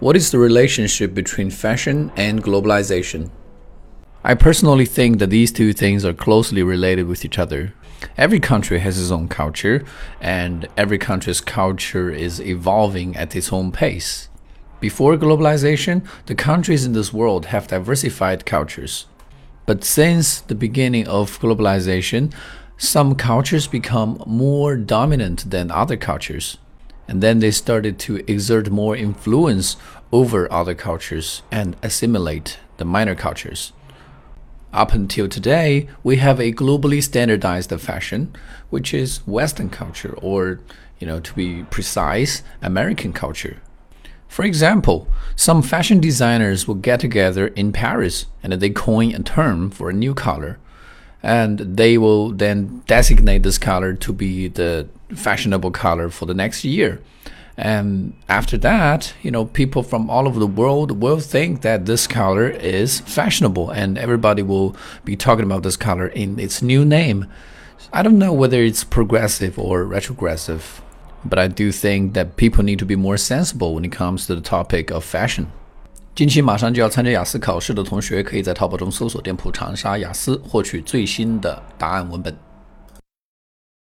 What is the relationship between fashion and globalization? I personally think that these two things are closely related with each other. Every country has its own culture, and every country's culture is evolving at its own pace. Before globalization, the countries in this world have diversified cultures. But since the beginning of globalization, some cultures become more dominant than other cultures and then they started to exert more influence over other cultures and assimilate the minor cultures. Up until today, we have a globally standardized fashion, which is Western culture, or, you know, to be precise, American culture. For example, some fashion designers will get together in Paris and they coin a term for a new color and they will then designate this color to be the fashionable color for the next year. And after that, you know, people from all over the world will think that this color is fashionable, and everybody will be talking about this color in its new name. I don't know whether it's progressive or retrogressive, but I do think that people need to be more sensible when it comes to the topic of fashion. 近期马上就要参加雅思考试的同学，可以在淘宝中搜索店铺“长沙雅思”，获取最新的答案文本。